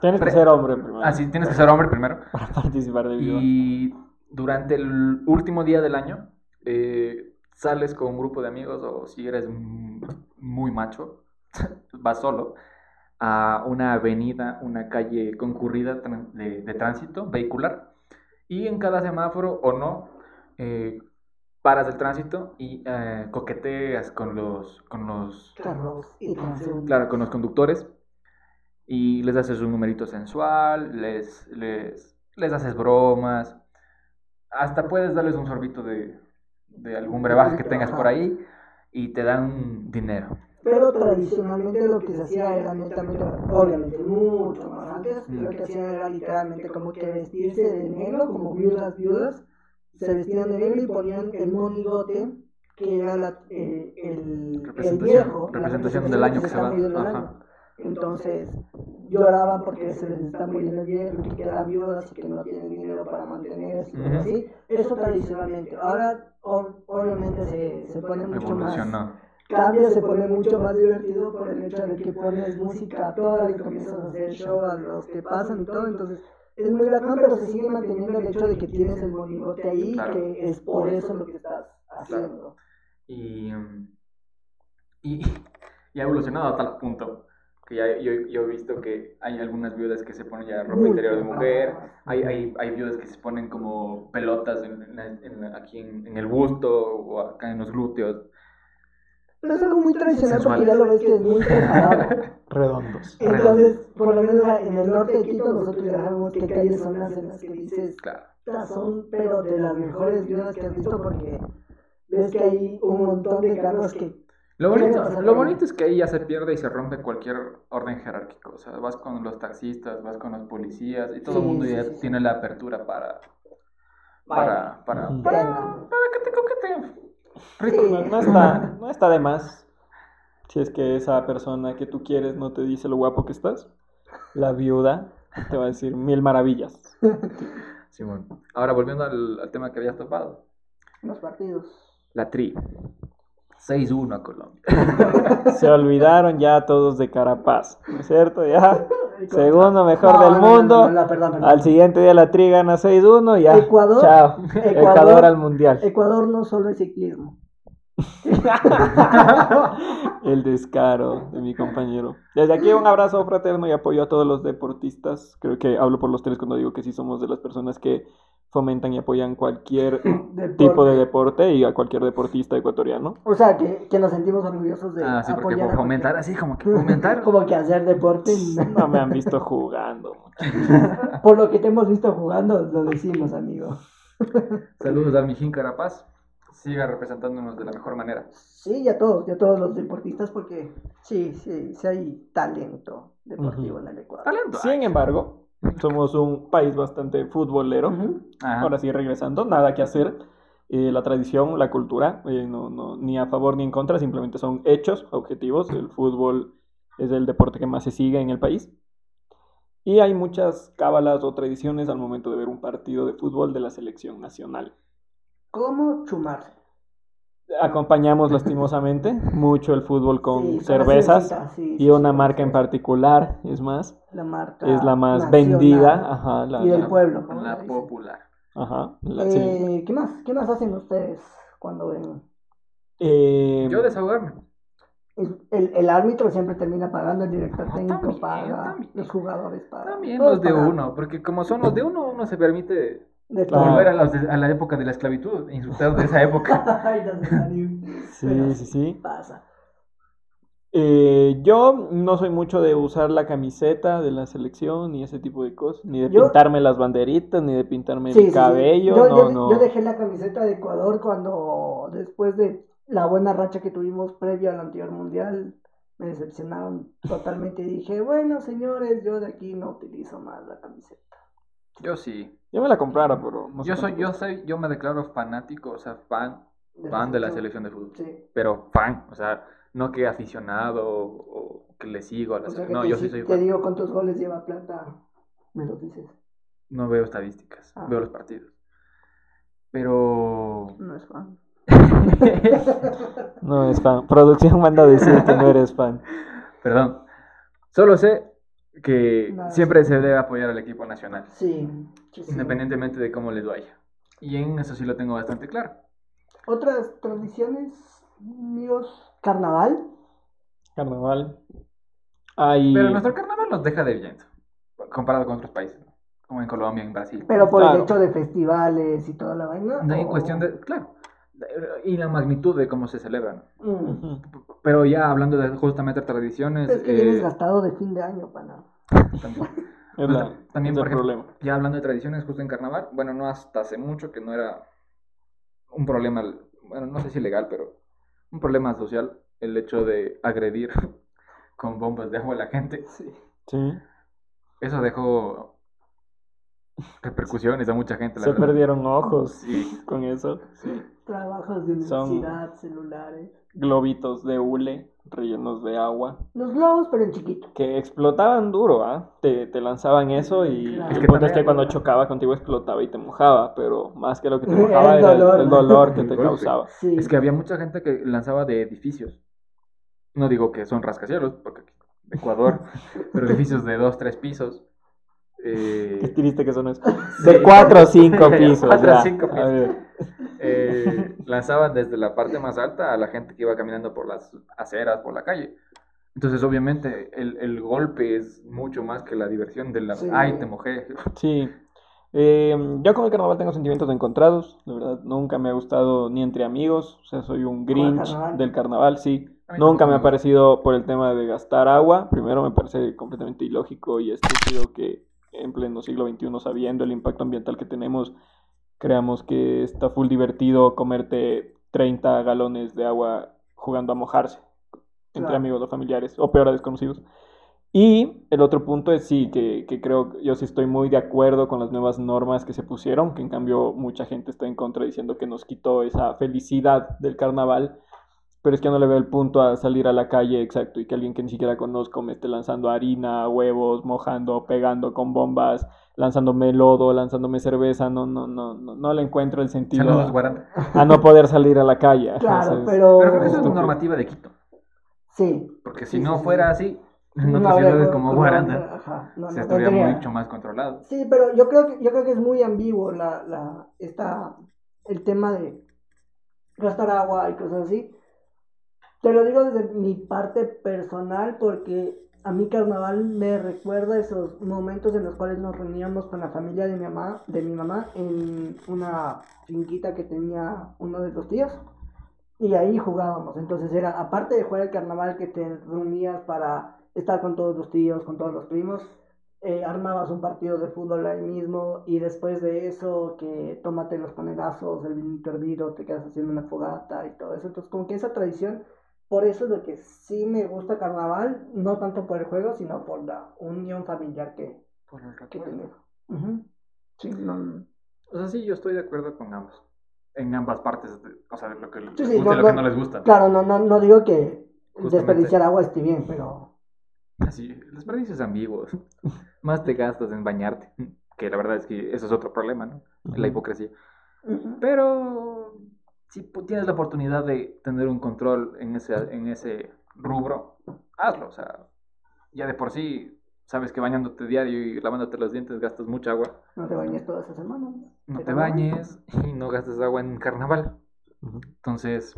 Tienes que ser hombre primero Ah, sí, tienes que ser hombre primero. para participar de viuda. Y durante el último día del año, eh, sales con un grupo de amigos o si eres mm, muy macho, vas solo a una avenida, una calle concurrida de, de tránsito vehicular y en cada semáforo o no, eh, paras el tránsito y eh, coqueteas con los, con los Carros y claro, con los conductores y les haces un numerito sensual, les, les, les haces bromas, hasta puedes darles un sorbito de, de algún brebaje que tengas por ahí y te dan dinero. Pero tradicionalmente lo que se hacía era netamente, obviamente mucho más antes, Mm. lo que hacían era literalmente como que vestirse de negro, como viudas, viudas, se vestían de negro y ponían el monigote, que era la, eh, el, el Representación- viejo, la representación del año que se va, ajá. Entonces lloraban porque se les está muriendo el viejo, que quedan viudas y que no tienen dinero para mantenerse y cosas Ujú. así. Eso tradicionalmente. Ahora, o- obviamente, se, se pone mucho más cambia, se pone mucho más divertido por el hecho de que pones música a toda y comienzas a hacer show a los que pasan y todo, entonces es muy bacán, pero se sigue manteniendo el hecho de que tienes el monigote ahí, Claro. que es por eso lo que estás haciendo. Y, y, y ha evolucionado a tal punto que ya yo, yo he visto que hay algunas viudas que se ponen ya ropa Muy interior de mujer, hay, hay, hay viudas que se ponen como pelotas en, en en aquí en, en el busto o acá en los glúteos. Pero es algo muy tradicional porque ya lo ves que es muy preparado. Redondos. Entonces, por lo menos en el norte de Quito nosotros ya sabemos qué calles son las en las que dices, Claro. "Estas son pero de las mejores viudas que has visto porque ves que hay un montón de carros que Lo ¿Qué bonito, lo bonito es que ahí ya se pierde y se rompe cualquier orden jerárquico. O sea, vas con los taxistas, vas con los policías y todo el Sí, mundo sí, ya sí, tiene la apertura para, para, para, para, para que te coqueteen. No, no está, no está de más. Si es que esa persona que tú quieres no te dice lo guapo que estás, la viuda te va a decir mil maravillas. Simón. Ahora volviendo al, al tema que habías topado. los partidos. La tri. 6-1 a Colombia. Se olvidaron ya todos de Carapaz, ¿no es cierto? Ya, segundo mejor No, del no, mundo. no, no, perdón, perdón. Al siguiente día la tri gana 6-1, ya. Ecuador- Chao. Ecuador- Ecuador al mundial. Ecuador no solo es ciclismo. El descaro de mi compañero. Desde aquí un abrazo fraterno y apoyo a todos los deportistas. Creo que hablo por los tres cuando digo que sí somos de las personas que fomentan y apoyan cualquier Deporte. tipo de deporte y a cualquier deportista ecuatoriano. O sea, que, que nos sentimos orgullosos de Ah, sí, porque apoyar a fomentar, cualquier- así como que fomentar. Como que hacer deporte. No me han visto jugando. Por lo que te hemos visto jugando, lo decimos, amigo. Saludos al Mijín Carapaz. Siga representándonos de la mejor manera. Sí, y a todos, y a todos los deportistas, porque sí, sí, sí hay talento deportivo en el Ecuador. Talento. Sin embargo, somos un país bastante futbolero. Ahora sí, regresando, nada que hacer. Eh, la tradición, la cultura, eh, no, no, ni a favor ni en contra, simplemente son hechos, objetivos. El fútbol es el deporte que más se sigue en el país. Y hay muchas cábalas o tradiciones al momento de ver un partido de fútbol de la selección nacional. ¿Cómo chumarse? Acompañamos lastimosamente mucho el fútbol con Sí, cervezas sí, y una sí, marca en particular, es más, La marca. es la más nacional vendida. Ajá, la, y del la- pueblo. como La popular. ajá, la- sí. Eh, ¿Qué más? ¿Qué más hacen ustedes cuando ven? Eh, Yo desahogarme. es- el, el árbitro siempre termina pagando, el director No, técnico también, paga, también. los jugadores pagan. También los de pagan. uno, porque como son los de uno, uno se permite De volver a, los de- a la época de la esclavitud, insultar de esa época. Ay. Sí, Pero sí, sí. Pasa. Eh, yo no soy mucho de usar la camiseta de la selección ni ese tipo de cosas, ni de Yo- pintarme las banderitas, ni de pintarme Sí, mi sí, sí. cabello, Yo, no, yo- no. yo dejé la camiseta de Ecuador cuando, después de la buena racha que tuvimos previo al anterior mundial, me decepcionaron totalmente y dije, bueno, señores, yo de aquí no utilizo más la camiseta. Yo sí. Yo me la comprara, pero no sé Yo soy, yo soy, yo me declaro fanático, o sea, fan, fan de la selección de fútbol. Sí. Pero fan, o sea, no que aficionado o, o que le sigo a la O sea, No, te, yo sí soy te fan. digo cuántos goles lleva Plata, me lo dices. No veo estadísticas, Ah. veo los partidos. Pero No es fan. No es fan. Producción manda a decir que no eres fan. Perdón. Solo sé que siempre sí. se debe apoyar al equipo nacional, Sí, sí, sí. independientemente de cómo les vaya. Y en eso sí lo tengo bastante claro. Otras tradiciones, amigos, carnaval. Carnaval. Hay... Pero nuestro carnaval nos deja debiendo, comparado con otros países, ¿no? como en Colombia, en Brasil. Pero por el hecho de festivales y toda la vaina. No hay o- cuestión de, claro, y la magnitud de cómo se celebran. Mm. Pero ya hablando de justamente tradiciones, Es que eh, vienes gastado de fin de año, pana. también, Es la- también es por ejemplo, problema. ya hablando de tradiciones justo en carnaval, bueno, no hasta hace mucho que no era un problema, bueno, no sé si legal, pero un problema social el hecho de agredir con bombas de agua a la gente. Sí. Sí. Eso dejó repercusiones a mucha gente. la Se verdad. perdieron ojos Sí. con eso. Trabajos de Son- universidad, celulares. Globitos de hule rellenos de agua Los globos, pero en chiquito. que explotaban duro, ¿ah? Te, te lanzaban eso y Claro. el Es que punto es que cuando chocaba contigo explotaba y te mojaba, pero más que lo que te mojaba El era el, dolor. el dolor que El te golpe. causaba. Sí. Es que había mucha gente que lanzaba de edificios. No digo que son rascacielos, porque aquí, Ecuador, pero edificios de dos, tres pisos. Eh, Qué triste que son eso. Sí. De cuatro o cinco pisos. Cuatro o ya. cinco A pisos. ver. eh, lanzaban desde la parte más alta a la gente que iba caminando por las aceras, por la calle. Entonces, obviamente, el, el golpe es mucho más que la diversión de la... Sí. Ay, te mojé. Sí. Eh, yo con el carnaval tengo sentimientos encontrados. La verdad, nunca me ha gustado ni entre amigos. O sea, soy un grinch carnaval? del carnaval, sí. Nunca me ha parecido por el tema de gastar agua. Primero me parece completamente ilógico y estúpido que en pleno siglo XXI, sabiendo el impacto ambiental que tenemos, creamos que está full divertido comerte 30 galones de agua jugando a mojarse entre Claro. amigos o familiares, o peor a desconocidos. Y el otro punto es sí, que, que creo, yo sí estoy muy de acuerdo con las nuevas normas que se pusieron, que en cambio mucha gente está en contra diciendo que nos quitó esa felicidad del carnaval, pero es que no le veo el punto a salir a la calle, exacto, y que alguien que ni siquiera conozco me esté lanzando harina, huevos, mojando, pegando con bombas, lanzándome lodo, lanzándome cerveza, no, no, no, no, no le encuentro el sentido Saludos, a, Guaranda. a no poder salir a la calle. Claro, o sea, es- pero. Pero creo que eso es estúpido. normativa de Quito. Sí. Porque si Sí, no sí, sí. fuera así, en No otras habría ciudades co- como no Guaranda, ajá, no, se no estaría tendría. mucho más controlado. Sí, pero yo creo que, yo creo que es muy ambiguo la, la, esta, el tema de gastar agua y cosas así. Te lo digo desde mi parte personal porque a mí carnaval me recuerda esos momentos en los cuales nos reuníamos con la familia de mi mamá, de mi mamá en una finquita que tenía uno de los tíos y ahí jugábamos. Entonces era, aparte de jugar el carnaval que te reunías para estar con todos los tíos, con todos los primos, eh, armabas un partido de fútbol ahí mismo y después de eso que tómate los panelazos, el vinito hervido, te quedas haciendo una fogata y todo eso. Entonces como que esa tradición, por eso es lo que sí me gusta carnaval, no tanto por el juego, sino por la unión familiar que, Por el que. Sí, no- O sea, sí, yo estoy de acuerdo con ambos. En ambas partes, de- o sea, lo que les Sí, gusta sí, y no, lo que no- les gusta. Claro, no, no, no digo que Justamente. desperdiciar agua esté bien, pero... Así, el desperdicio es ambiguo. Más te gastas en bañarte. Que la verdad es que eso es otro problema, ¿no? La hipocresía. Pero si tienes la oportunidad de tener un control en ese, en ese rubro, hazlo. O sea, ya de por sí sabes que bañándote diario y lavándote los dientes gastas mucha agua. No te bañes toda esa semana. No ¿Qué te bañes y no gastes agua en carnaval. Entonces,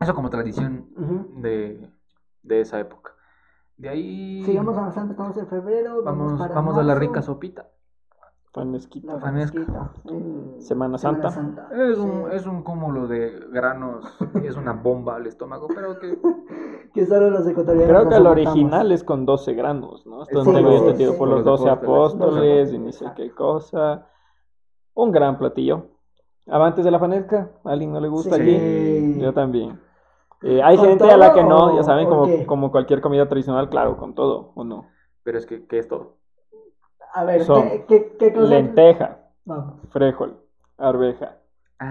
eso como tradición de de esa época. De ahí Sigamos avanzando, estamos en febrero. vamos, para vamos a la rica sopita. Fanesquita. La Fanesca. Semana Santa. Es un, Sí. es un cúmulo de granos, es una bomba al estómago, pero que Que solo los ecuatorianos. Creo que el original es con 12 granos, ¿no? Esto Sí, tengo sí, entendido sí, por los Los 12 apóstoles. y ni sé qué cosa. Un gran platillo. Amantes de la fanesca, ¿a alguien no le gusta Sí. aquí? Yo también. Eh, hay ¿Con gente a la que no, ya saben, como, qué? como cualquier comida tradicional, claro, con todo, ¿o no? pero es que, que es todo. A ver, Son ¿qué, qué, qué cosa? Lenteja, Vamos. frijol, arveja.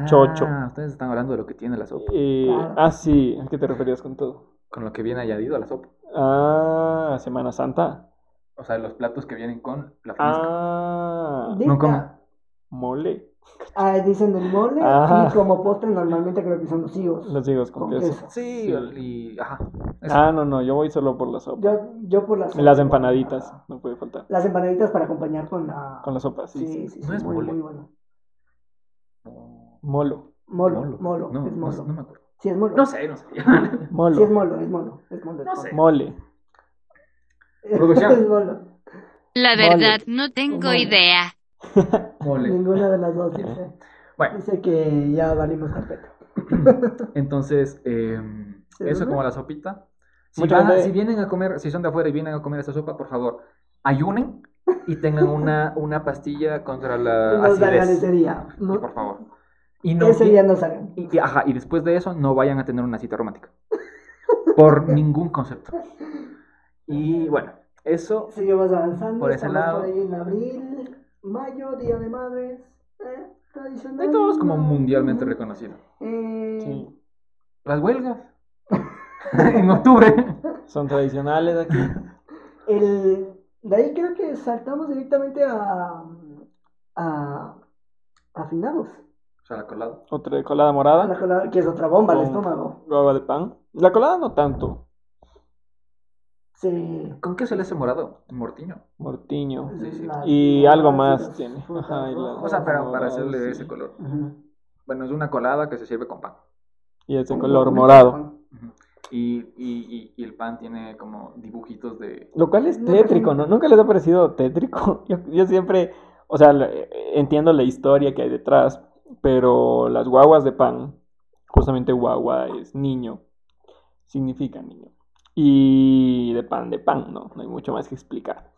Chocho. Ah, ustedes están hablando de lo que tiene la sopa, Claro. ah, sí, ¿a qué te referías con todo? con lo que viene añadido a la sopa. Ah, Semana Santa. O sea, los platos que vienen con la. Ah, Dicta. No como. mole. Ah, dicen el mole Ajá. y como postre normalmente creo que son los higos. Los higos con, Con queso. queso. Sí, Sí. y ajá. eso. Ah, no, no, yo voy solo por la sopa. Yo, yo por las Y las empanaditas, no puede faltar. Las empanaditas para acompañar con la Con la sopa, sí. Sí, sí. sí, sí, No es muy, mole. muy bueno. No, Molo. Molo, molo, No, es molo. no me acuerdo. Sí, es molo. No sé, no sé. Molo. Sí, es molo, es molo, es molo. No sé. Mole. Producción. es molo. La Mole. verdad, no tengo Mole. idea. Mole. Ninguna de las dos dice. Bueno, Dice que ya valimos carpeta. entonces, eh, ¿Sí, eso como la sopita. Si, van a- si vienen a comer, si son de afuera y vienen a comer esa sopa, por favor, ayunen y tengan una, una pastilla contra la Nos acidez. galecería. Sí, No, por favor. Y no, ese día no salgan. y, y- ajá, y después de eso no vayan a tener una cita romántica. Por ningún concepto. Y bueno, eso Seguimos avanzando. Por ese lado. por ahí en abril, mayo, Día de Madres. Eh, tradicional. de todos como mundialmente reconocido. Eh, Sí. Las huelgas. en octubre. Son tradicionales aquí. El, de ahí creo que saltamos directamente a, a, a finados. O sea, la colada. Otra colada A la morada. colada, que es otra bomba al estómago. Guava de pan. La colada no tanto. Sí. ¿Con qué se le hace morado? Mortiño. Mortiño. Sí, sí. Las Y algo más tiene. frutas Ajá, y la- rojas. O sea, pero para hacerle sí. ese color. Bueno, es una colada que se sirve con pan. Y ese Con color morado. Y, y, y, y el pan tiene como dibujitos de... Lo cual es tétrico, ¿no? ¿Nunca les ha parecido tétrico? Yo, yo siempre, o sea, le- entiendo la historia que hay detrás, pero las guaguas de pan, justamente guagua es niño, significa niño. Y de pan, de pan, ¿no? No hay mucho más que explicar.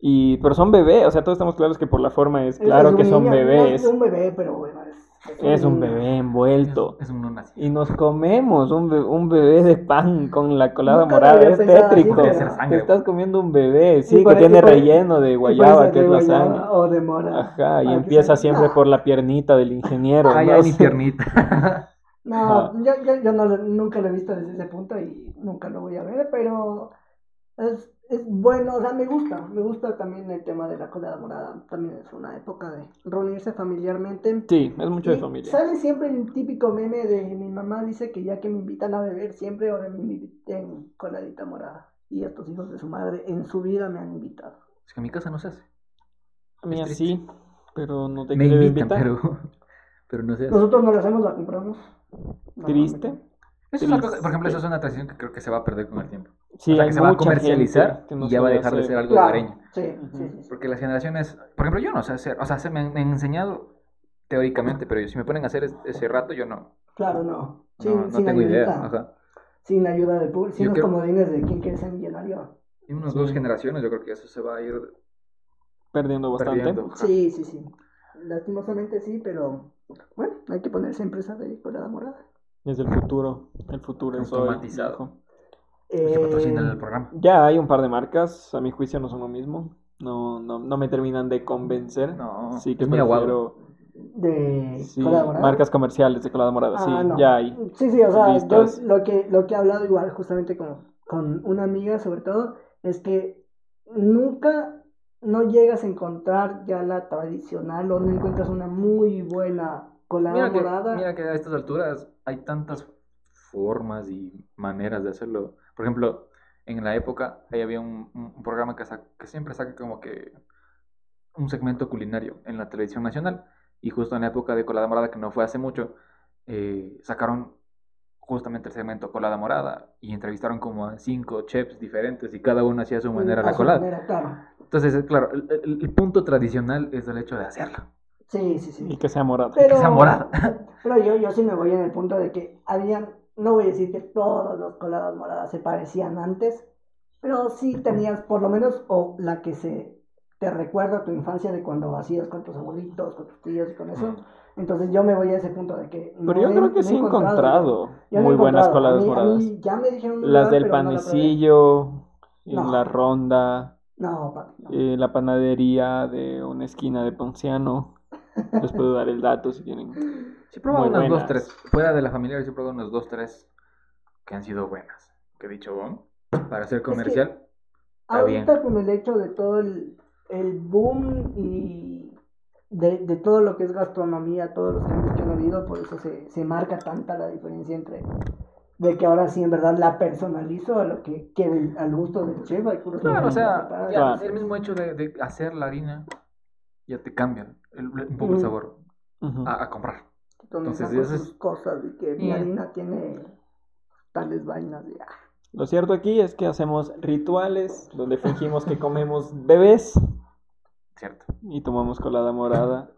Y, pero son bebés, o sea, todos estamos claros que por la forma es Es- claro es que un son niño, no bebés. Es un bebé, pero bueno, es, Es un niño. bebé envuelto. Es, es un no nacido. Y nos comemos un, be- un bebé de pan con la colada Nunca morada. Es así, tétrico. Ser sangre, Te estás comiendo un bebé, sí, que tiene por- relleno de guayaba, que es de la guayaba sangre. O de mora. Ajá, y empieza salga- siempre No, por la piernita del ingeniero. Ay, ¿no? ay, mi piernita. No, yo, yo, yo no, lo- nunca lo he visto desde ese punto y nunca lo voy a ver, pero es, es bueno, o sea, me gusta, me gusta también el tema de la colada morada, también es una época de reunirse familiarmente. Sí, es mucho de familia. Sale siempre el típico meme de mi mamá dice que ya que me invitan a beber siempre ahora me inviten coladita morada. Y estos hijos de su madre en su vida me han invitado. Es que en mi casa no se hace. A mí sí, pero no te Me invitan, invitar. pero, pero no hace. Nosotros no la hacemos, la compramos. Triste. Eso es algo- triste. por ejemplo, eso es una tradición que creo que se va a perder con el tiempo. Sí, o sea, que se va a comercializar no y ya va a dejar de ser algo Claro, hogareño. sí, sí, sí, sí. Porque las generaciones, por ejemplo, yo no sé hacer, o sea, se me han, me han enseñado teóricamente, pero si me ponen a hacer es- ese rato, yo no, Claro, no. no, Sin, no sin tengo idea. Ajá. Sin ayuda del público, sin Yo los creo- comodines de quién quiere ser millonario. Y unas Sí. dos generaciones, yo creo que eso se va a ir Perdiendo bastante. perdiendo. Sí, sí, sí. Lastimosamente sí, pero bueno, hay que ponerse empresa de colada morada. Es el futuro. El futuro es. Automatizado. Eh, el programa. Ya hay un par de marcas, a mi juicio no son lo mismo. No, no, no me terminan de convencer. No, sí que es prefiero de sí, colada morada. marcas comerciales de colada morada. sí, Ah, no. ya hay. Sí, sí, o sea, yo lo que, lo que he hablado igual justamente con, con una amiga sobre todo es que nunca no llegas a encontrar ya la tradicional o no encuentras una muy buena colada Mira que, morada. mira que a estas alturas hay tantas formas y maneras de hacerlo. Por ejemplo, en la época ahí había un, programa que, sa- que siempre saca como que un segmento culinario en la televisión nacional. Y justo en la época de Colada Morada, que no fue hace mucho, eh, sacaron justamente el segmento Colada Morada y entrevistaron como a cinco chefs diferentes y cada uno hacía a su manera A la su colada. manera, claro. Entonces, claro, el, punto tradicional es el hecho de hacerla. Sí, sí, sí. Y que sea morada. Pero, Que sea morada. pero yo, yo sí me voy en el punto de que habían, no voy a decir que todos los coladas moradas se parecían antes, pero sí tenías por lo menos, o la que se te recuerda a tu infancia de cuando hacías con tus abuelitos, con tus tíos y con eso. Entonces yo me voy a ese punto de que... no Pero yo he- creo que no sí he encontrado no muy buenas coladas moradas. mí ya me dijeron un Las lugar, del pero no la panecillo, No. la ronda, No, papi, no. eh, la panadería de una esquina de Ponciano. Les puedo dar el dato si tienen. Sí, he probado unas dos, tres. Fuera de la familiar, sí he probado unas dos, tres que han sido buenas. Que he dicho, bueno, para ser comercial, está bien. Ahorita con el hecho de todo el, el boom y de, de todo lo que es gastronomía, todos los cambios que han habido, por eso se, se marca tanta la diferencia entre de que ahora sí en verdad la personalizo a lo que quede al gusto del chef. Hay puros Claro, o sea, preparados. ya, Claro. el mismo hecho de, de hacer la harina ya te cambia el- un poco el sabor a, a comprar. Entonces, esas cosas de que mi harina tiene tales vainas de ah, Lo cierto aquí es que hacemos rituales donde fingimos que comemos bebés Cierto. y tomamos colada morada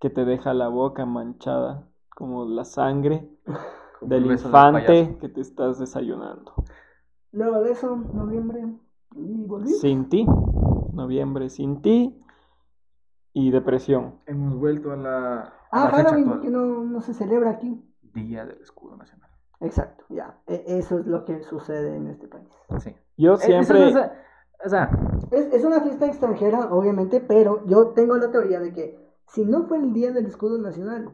que te deja la boca manchada como la sangre Como del infante que te estás desayunando. Luego de eso, noviembre, y volví. Sin ti, noviembre sin ti y depresión. Hemos vuelto a la, a Ah, la fecha Halloween, actual. que no, no se celebra aquí. Día del Escudo Nacional. Exacto, ya. E- eso es lo que sucede en este país. Sí. Yo siempre... es- o sea, Es, es una fiesta extranjera, obviamente, pero yo tengo la teoría de que si no fue el Día del Escudo Nacional,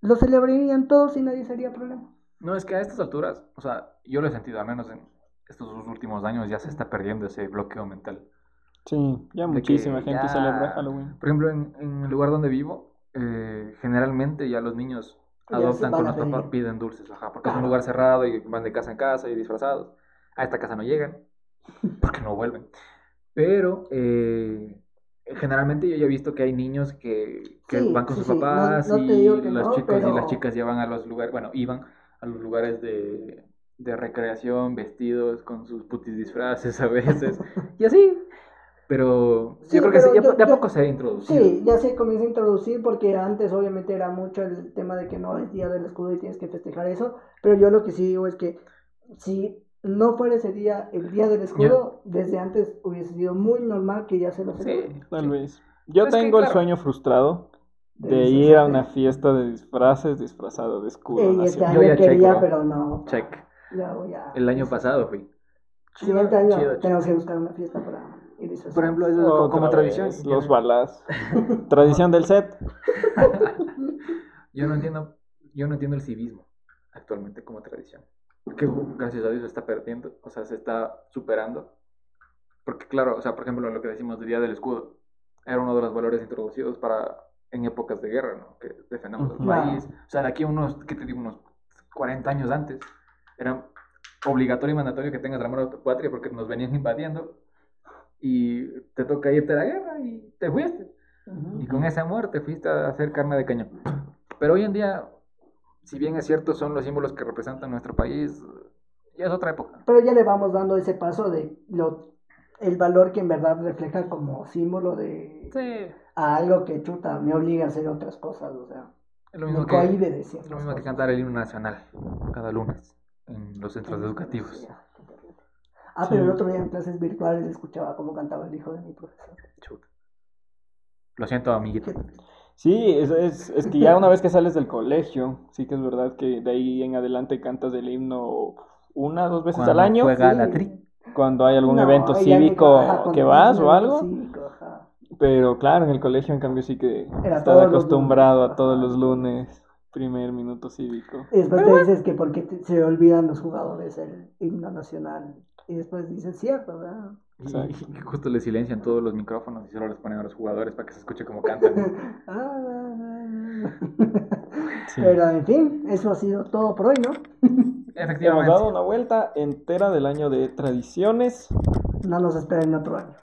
lo celebrarían todos y nadie sería problema. no es que a estas alturas, o sea, yo lo he sentido, al menos en estos dos últimos años, ya se está perdiendo ese bloqueo mental. Sí, ya muchísima gente ya- celebra Halloween. Por ejemplo, en, en el lugar donde vivo, eh, generalmente ya los niños adoptan con los papás, piden dulces, ajá, porque es un lugar cerrado y van de casa en casa y disfrazados. A esta casa no llegan, porque no vuelven. Pero eh, generalmente yo ya he visto que hay niños que, que Sí, van con sí, sus no- papás no te y los no, chicos y pero- las chicas ya van a los lugares, bueno, iban a los lugares de, de recreación vestidos con sus putis disfraces a veces y así. Pero Sí, yo creo que pero sí, ya yo- de a yo- poco se ha introducido. Sí, ya se comienza a introducir porque antes obviamente era mucho el tema de que no es Día del Escudo y tienes que festejar eso, pero yo lo que sí digo es que si no fuera ese día, el Día del Escudo, desde antes hubiese sido muy normal que ya se lo Sí, celebre. Tal sí. vez. Yo Es que, tengo el claro. sueño frustrado de De ir a una fiesta de disfraces disfrazado de escudo Ey, este año Yo ya quería, pero no. Check. Ya voy a- El año pasado fui. Siguiente año Chido, chido. tenemos que buscar una fiesta para Por ejemplo, eso es Otra como, vez, tradición. Los balas. Tradición del set. yo no entiendo, yo no entiendo el civismo actualmente como tradición. Que gracias a Dios se está perdiendo, o sea, se está superando. Porque claro, o sea, por ejemplo, lo que decimos del Día del Escudo, era uno de los valores introducidos para en épocas de guerra, ¿no? Que defendamos el país. O sea, de aquí a unos, ¿qué te digo? Unos 40 años antes, era obligatorio y mandatorio que tengas amor a tu patria porque nos venían invadiendo y te toca irte a la guerra y te fuiste. Ujú. Y con ese amor te fuiste a hacer carne de cañón. Pero hoy en día, si bien es cierto, son los símbolos que representan nuestro país, ya es otra época. Pero ya le vamos dando ese paso de lo, el valor que en verdad refleja como símbolo de Sí. a algo que chuta me obliga a hacer otras cosas, o sea, lo mismo que, lo mismo que cantar el himno nacional cada lunes en los centros educativos. Ah, pero el otro día en clases virtuales escuchaba cómo cantaba el hijo de mi profesor. Chuta. Lo siento, amiguito. Sí, es, es, es que ya una vez que sales del colegio, sí que es verdad que de ahí en adelante cantas el himno una, dos veces al Cuando año. juega Sí. la tri. Cuando hay algún No, evento cívico que vas o algo. cívico, ajá. Pero claro, en el colegio en cambio sí que Era los acostumbrado lunes, a todos los lunes, primer minuto cívico. Y después te dices que porque te- se olvidan los jugadores el himno nacional. Y después dices, cierto, ¿verdad? Y, Exacto. y justo le silencian todos los micrófonos y solo les ponen a los jugadores para que se escuche como cantan. Ah, ah, ah. Sí. Pero en fin, eso ha sido todo por hoy, ¿no? Hemos Efectivamente. dado una vuelta entera del año de tradiciones. No nos esperen otro año.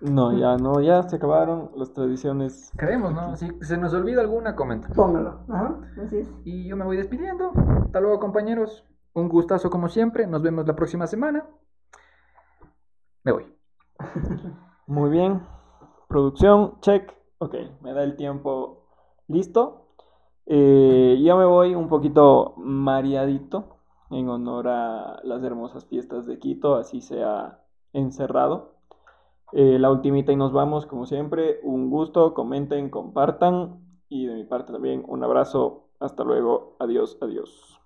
No, ya no, ya se acabaron las tradiciones. Creemos, ¿no? Si se nos olvida alguna, comenta. Póngalo. Ajá, así es. Y yo me voy despidiendo. Hasta luego, compañeros. Un gustazo como siempre. Nos vemos la próxima semana. Me voy. Muy bien. Producción, check. Ok, me da el tiempo listo. Eh, ya me voy un poquito mareadito en honor a las hermosas fiestas de Quito, así sea encerrado. Eh, la ultimita y nos vamos, como siempre. Un gusto, comenten, compartan. Y de mi parte también un abrazo. Hasta luego. Adiós, adiós.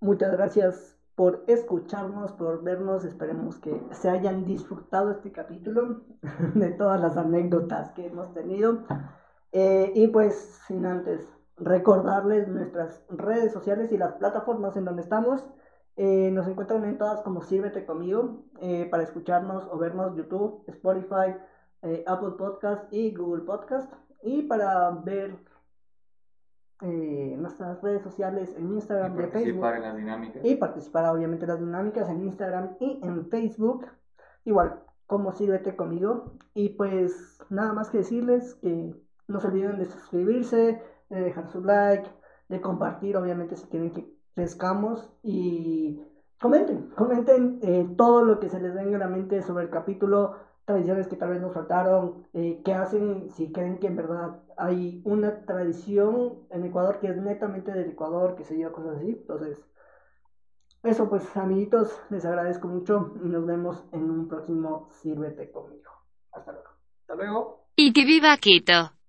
Muchas gracias por escucharnos, por vernos. Esperemos que se hayan disfrutado este capítulo de todas las anécdotas que hemos tenido. Eh, y pues, sin antes recordarles nuestras redes sociales y las plataformas en donde estamos. Eh, nos encuentran en todas como Sírvete conmigo eh, para escucharnos o vernos YouTube, Spotify, eh, Apple Podcast y Google Podcast. Y para ver nuestras redes sociales en Instagram y Facebook. en las dinámicas. Y participar obviamente en las dinámicas en Instagram y en Facebook. Igual, como sírvete conmigo. Y pues nada más que decirles que no se olviden de suscribirse, de dejar su like, de compartir obviamente si quieren que crezcamos y comenten, comenten eh, todo lo que se les venga a la mente sobre el capítulo, tradiciones que tal vez nos faltaron, eh, qué hacen, si creen que en verdad hay una tradición en Ecuador que es netamente del Ecuador, que se lleva cosas así. Entonces, eso pues amiguitos, les agradezco mucho y nos vemos en un próximo Sírvete conmigo. Hasta luego. Hasta luego. Y que viva Quito.